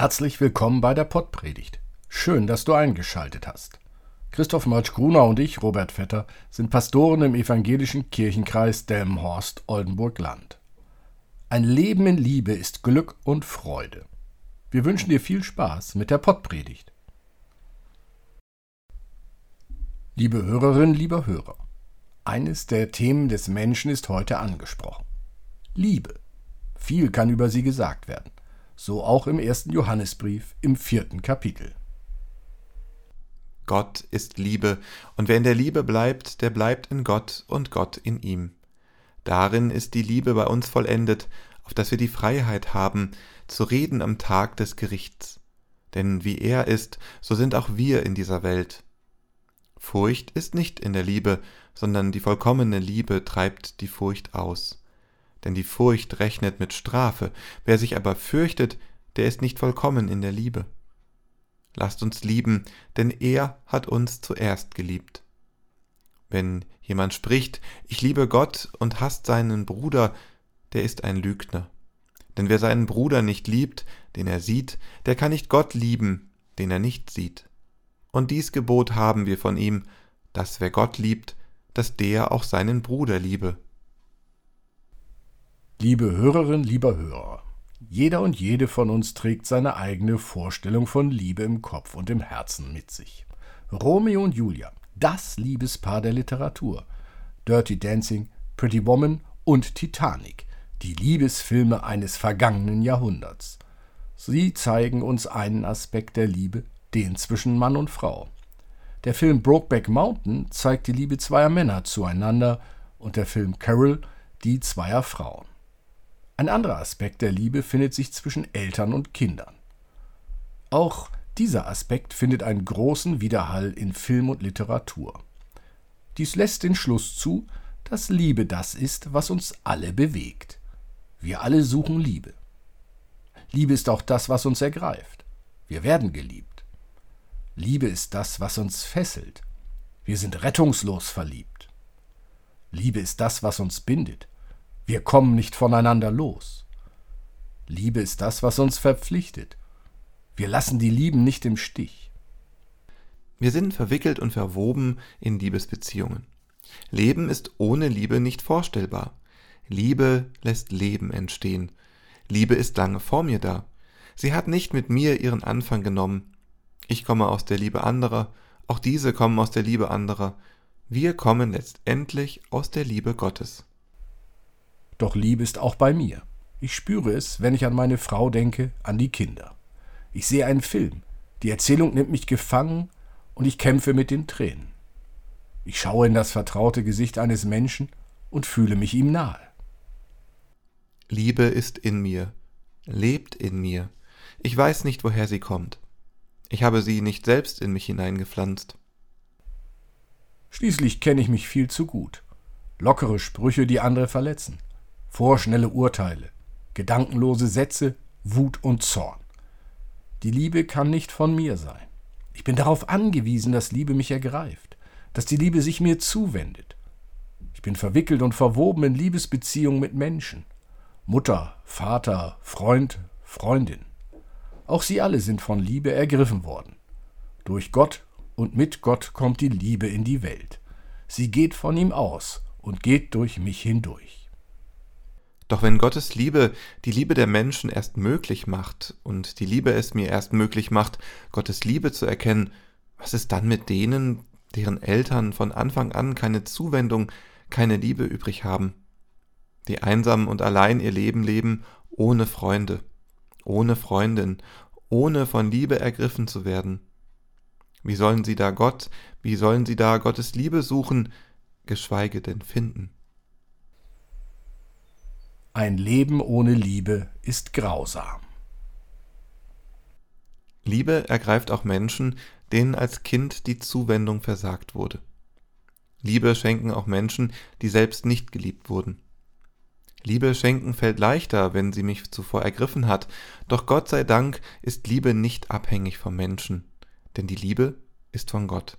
Herzlich willkommen bei der Pottpredigt. Schön, dass du eingeschaltet hast. Christoph Marsch-Gruner und ich, Robert Vetter, sind Pastoren im evangelischen Kirchenkreis Delmenhorst-Oldenburg-Land. Ein Leben in Liebe ist Glück und Freude. Wir wünschen dir viel Spaß mit der Pottpredigt. Liebe Hörerinnen, lieber Hörer, eines der Themen des Menschen ist heute angesprochen. Liebe. Viel kann über sie gesagt werden so auch im ersten Johannesbrief im vierten Kapitel. Gott ist Liebe, und wer in der Liebe bleibt, der bleibt in Gott und Gott in ihm. Darin ist die Liebe bei uns vollendet, auf dass wir die Freiheit haben, zu reden am Tag des Gerichts. Denn wie er ist, so sind auch wir in dieser Welt. Furcht ist nicht in der Liebe, sondern die vollkommene Liebe treibt die Furcht aus denn die Furcht rechnet mit Strafe, wer sich aber fürchtet, der ist nicht vollkommen in der Liebe. Lasst uns lieben, denn er hat uns zuerst geliebt. Wenn jemand spricht, ich liebe Gott und hasst seinen Bruder, der ist ein Lügner. Denn wer seinen Bruder nicht liebt, den er sieht, der kann nicht Gott lieben, den er nicht sieht. Und dies Gebot haben wir von ihm, dass wer Gott liebt, dass der auch seinen Bruder liebe. Liebe Hörerin, lieber Hörer, jeder und jede von uns trägt seine eigene Vorstellung von Liebe im Kopf und im Herzen mit sich. Romeo und Julia, das Liebespaar der Literatur. Dirty Dancing, Pretty Woman und Titanic, die Liebesfilme eines vergangenen Jahrhunderts. Sie zeigen uns einen Aspekt der Liebe, den zwischen Mann und Frau. Der Film Brokeback Mountain zeigt die Liebe zweier Männer zueinander und der Film Carol die zweier Frauen. Ein anderer Aspekt der Liebe findet sich zwischen Eltern und Kindern. Auch dieser Aspekt findet einen großen Widerhall in Film und Literatur. Dies lässt den Schluss zu, dass Liebe das ist, was uns alle bewegt. Wir alle suchen Liebe. Liebe ist auch das, was uns ergreift. Wir werden geliebt. Liebe ist das, was uns fesselt. Wir sind rettungslos verliebt. Liebe ist das, was uns bindet. Wir kommen nicht voneinander los. Liebe ist das, was uns verpflichtet. Wir lassen die Lieben nicht im Stich. Wir sind verwickelt und verwoben in Liebesbeziehungen. Leben ist ohne Liebe nicht vorstellbar. Liebe lässt Leben entstehen. Liebe ist lange vor mir da. Sie hat nicht mit mir ihren Anfang genommen. Ich komme aus der Liebe anderer, auch diese kommen aus der Liebe anderer. Wir kommen letztendlich aus der Liebe Gottes. Doch Liebe ist auch bei mir. Ich spüre es, wenn ich an meine Frau denke, an die Kinder. Ich sehe einen Film. Die Erzählung nimmt mich gefangen und ich kämpfe mit den Tränen. Ich schaue in das vertraute Gesicht eines Menschen und fühle mich ihm nahe. Liebe ist in mir, lebt in mir. Ich weiß nicht, woher sie kommt. Ich habe sie nicht selbst in mich hineingepflanzt. Schließlich kenne ich mich viel zu gut. Lockere Sprüche, die andere verletzen vorschnelle Urteile, gedankenlose Sätze, Wut und Zorn. Die Liebe kann nicht von mir sein. Ich bin darauf angewiesen, dass Liebe mich ergreift, dass die Liebe sich mir zuwendet. Ich bin verwickelt und verwoben in Liebesbeziehungen mit Menschen. Mutter, Vater, Freund, Freundin. Auch sie alle sind von Liebe ergriffen worden. Durch Gott und mit Gott kommt die Liebe in die Welt. Sie geht von ihm aus und geht durch mich hindurch. Doch wenn Gottes Liebe die Liebe der Menschen erst möglich macht und die Liebe es mir erst möglich macht, Gottes Liebe zu erkennen, was ist dann mit denen, deren Eltern von Anfang an keine Zuwendung, keine Liebe übrig haben, die einsam und allein ihr Leben leben, ohne Freunde, ohne Freundin, ohne von Liebe ergriffen zu werden? Wie sollen sie da Gott, wie sollen sie da Gottes Liebe suchen, geschweige denn finden? Ein Leben ohne Liebe ist grausam. Liebe ergreift auch Menschen, denen als Kind die Zuwendung versagt wurde. Liebe schenken auch Menschen, die selbst nicht geliebt wurden. Liebe schenken fällt leichter, wenn sie mich zuvor ergriffen hat, doch Gott sei Dank ist Liebe nicht abhängig vom Menschen, denn die Liebe ist von Gott.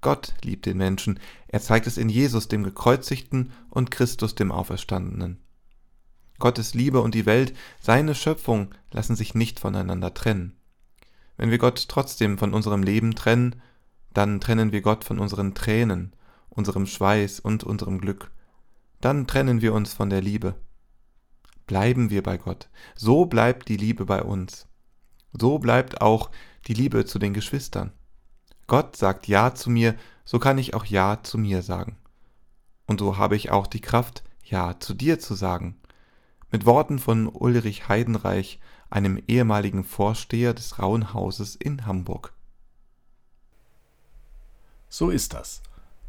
Gott liebt den Menschen, er zeigt es in Jesus, dem Gekreuzigten und Christus, dem Auferstandenen. Gottes Liebe und die Welt, seine Schöpfung, lassen sich nicht voneinander trennen. Wenn wir Gott trotzdem von unserem Leben trennen, dann trennen wir Gott von unseren Tränen, unserem Schweiß und unserem Glück. Dann trennen wir uns von der Liebe. Bleiben wir bei Gott. So bleibt die Liebe bei uns. So bleibt auch die Liebe zu den Geschwistern. Gott sagt Ja zu mir, so kann ich auch Ja zu mir sagen. Und so habe ich auch die Kraft, Ja zu dir zu sagen. Mit Worten von Ulrich Heidenreich, einem ehemaligen Vorsteher des Rauhenhauses in Hamburg. So ist das.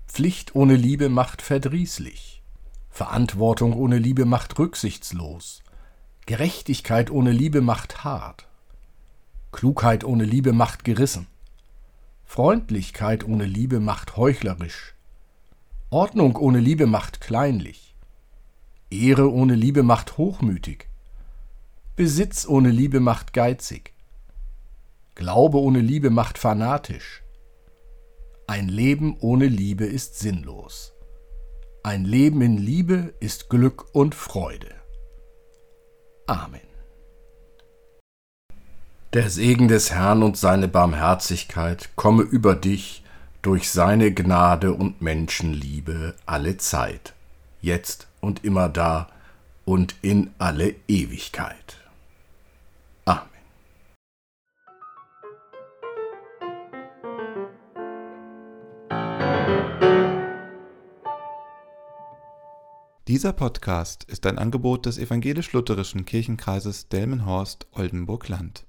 Pflicht ohne Liebe macht verdrießlich. Verantwortung ohne Liebe macht rücksichtslos. Gerechtigkeit ohne Liebe macht hart. Klugheit ohne Liebe macht gerissen. Freundlichkeit ohne Liebe macht heuchlerisch. Ordnung ohne Liebe macht kleinlich. Ehre ohne Liebe macht hochmütig. Besitz ohne Liebe macht geizig. Glaube ohne Liebe macht fanatisch. Ein Leben ohne Liebe ist sinnlos. Ein Leben in Liebe ist Glück und Freude. Amen. Der Segen des Herrn und seine Barmherzigkeit komme über dich durch seine Gnade und Menschenliebe alle Zeit, jetzt und immer da und in alle Ewigkeit. Dieser Podcast ist ein Angebot des evangelisch-lutherischen Kirchenkreises Delmenhorst-Oldenburg-Land.